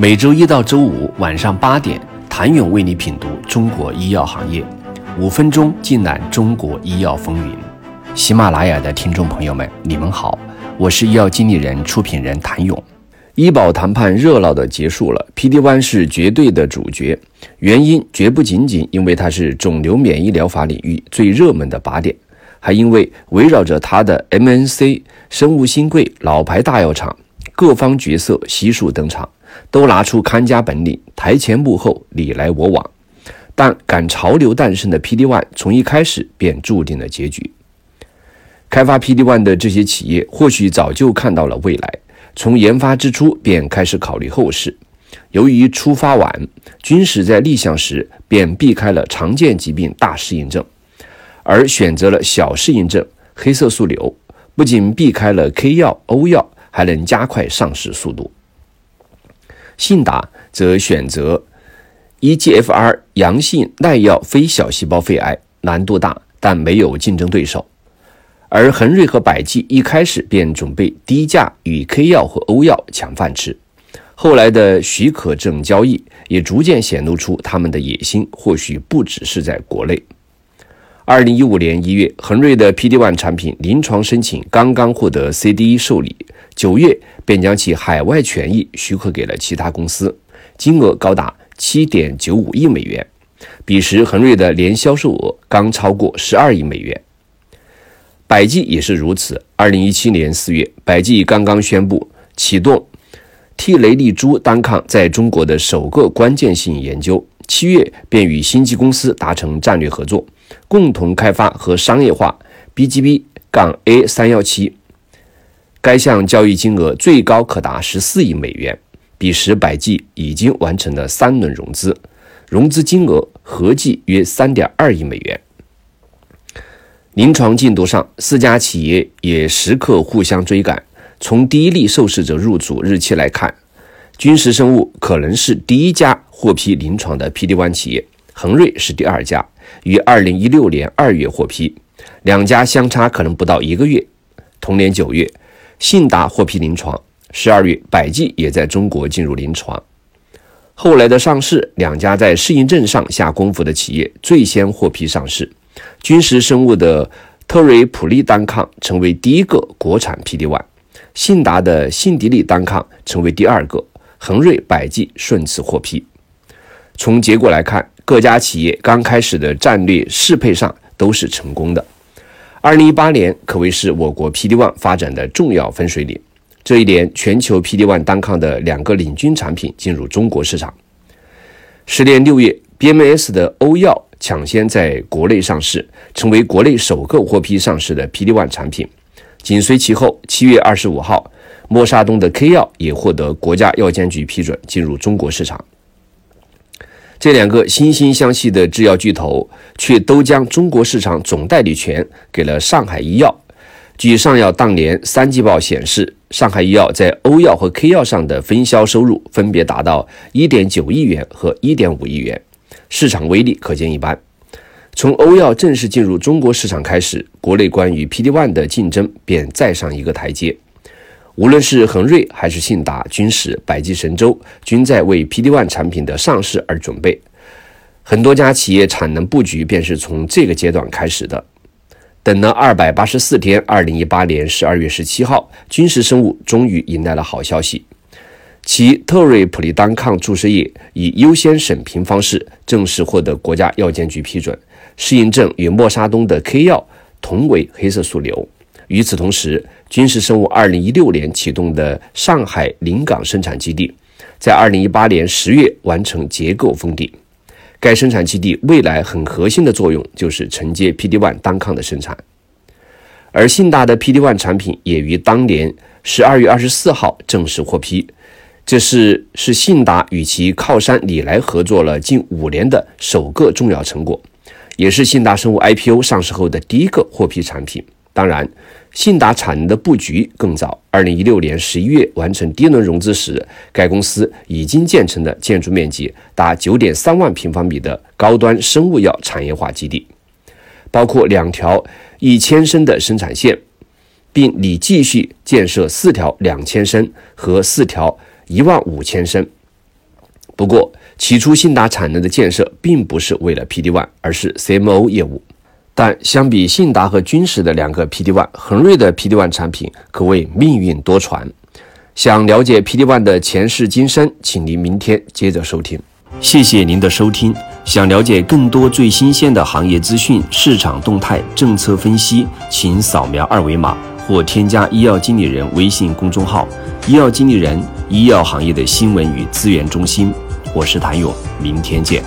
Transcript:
每周一到周五晚上八点，谭勇为你品读中国医药行业，五分钟尽览中国医药风云。喜马拉雅的听众朋友们，你们好，我是医药经理人、出品人谭勇。医保谈判热闹的结束了，PD-1 是绝对的主角，原因绝不仅仅因为它是肿瘤免疫疗法领域最热门的靶点，还因为围绕着它的 MNC、生物新贵、老牌大药厂，各方角色悉数登场。都拿出看家本领，台前幕后你来我往，但赶潮流诞生的 PD-1 从一开始便注定了结局。开发 PD-1 的这些企业或许早就看到了未来，从研发之初便开始考虑后事。由于出发晚，军史在立项时便避开了常见疾病大适应症，而选择了小适应症黑色素瘤，不仅避开了 K 药、O 药，还能加快上市速度。信达则选择 EGFR 阳性耐药非小细胞肺癌，难度大，但没有竞争对手。而恒瑞和百济一开始便准备低价与 K 药和欧药抢饭吃，后来的许可证交易也逐渐显露出他们的野心，或许不只是在国内。二零一五年一月，恒瑞的 PD-1 产品临床申请刚刚获得 CDE 受理，九月便将其海外权益许可给了其他公司，金额高达七点九五亿美元。彼时，恒瑞的年销售额刚超过十二亿美元。百济也是如此。二零一七年四月，百济刚刚宣布启动 T 雷利珠单抗在中国的首个关键性研究，七月便与星际公司达成战略合作。共同开发和商业化 BGB- 杠 A 三幺七，该项交易金额最高可达十四亿美元。彼时，百济已经完成了三轮融资，融资金额合计约三点二亿美元。临床进度上，四家企业也时刻互相追赶。从第一例受试者入组日期来看，君实生物可能是第一家获批临床的 PD-1 企业，恒瑞是第二家。于二零一六年二月获批，两家相差可能不到一个月。同年九月，信达获批临床，十二月，百济也在中国进入临床。后来的上市，两家在适应症上下功夫的企业最先获批上市。君实生物的特瑞普利单抗成为第一个国产 PD-1，信达的信迪利单抗成为第二个，恒瑞、百济顺次获批。从结果来看，各家企业刚开始的战略适配上都是成功的。二零一八年可谓是我国 PD-1 发展的重要分水岭。这一年，全球 PD-1 单抗的两个领军产品进入中国市场。时年六月，BMS 的欧药抢先在国内上市，成为国内首个获批上市的 PD-1 产品。紧随其后，七月二十五号，默沙东的 K 药也获得国家药监局批准进入中国市场。这两个惺惺相惜的制药巨头，却都将中国市场总代理权给了上海医药。据上药当年三季报显示，上海医药在欧药和 K 药上的分销收入分别达到1.9亿元和1.5亿元，市场威力可见一斑。从欧药正式进入中国市场开始，国内关于 PD-1 的竞争便再上一个台阶。无论是恒瑞还是信达、君实、百济神州，均在为 PD-1 产品的上市而准备。很多家企业产能布局便是从这个阶段开始的。等了二百八十四天，二零一八年十二月十七号，君实生物终于迎来了好消息，其特瑞普利单抗注射液以优先审评方式正式获得国家药监局批准，适应症与默沙东的 K 药同为黑色素瘤。与此同时，军事生物二零一六年启动的上海临港生产基地，在二零一八年十月完成结构封顶。该生产基地未来很核心的作用就是承接 PD-1 单抗的生产。而信达的 PD-1 产品也于当年十二月二十四号正式获批，这是是信达与其靠山李来合作了近五年的首个重要成果，也是信达生物 IPO 上市后的第一个获批产品。当然，信达产能的布局更早。二零一六年十一月完成第一轮融资时，该公司已经建成了建筑面积达九点三万平方米的高端生物药产业化基地，包括两条一千升的生产线，并拟继续建设四条两千升和四条一万五千升。不过，起初信达产能的建设并不是为了 PD One，而是 CMO 业务。但相比信达和君实的两个 PD One，恒瑞的 PD One 产品可谓命运多舛。想了解 PD One 的前世今生，请您明天接着收听。谢谢您的收听。想了解更多最新鲜的行业资讯、市场动态、政策分析，请扫描二维码或添加医药经理人微信公众号“医药经理人”——医药行业的新闻与资源中心。我是谭勇，明天见。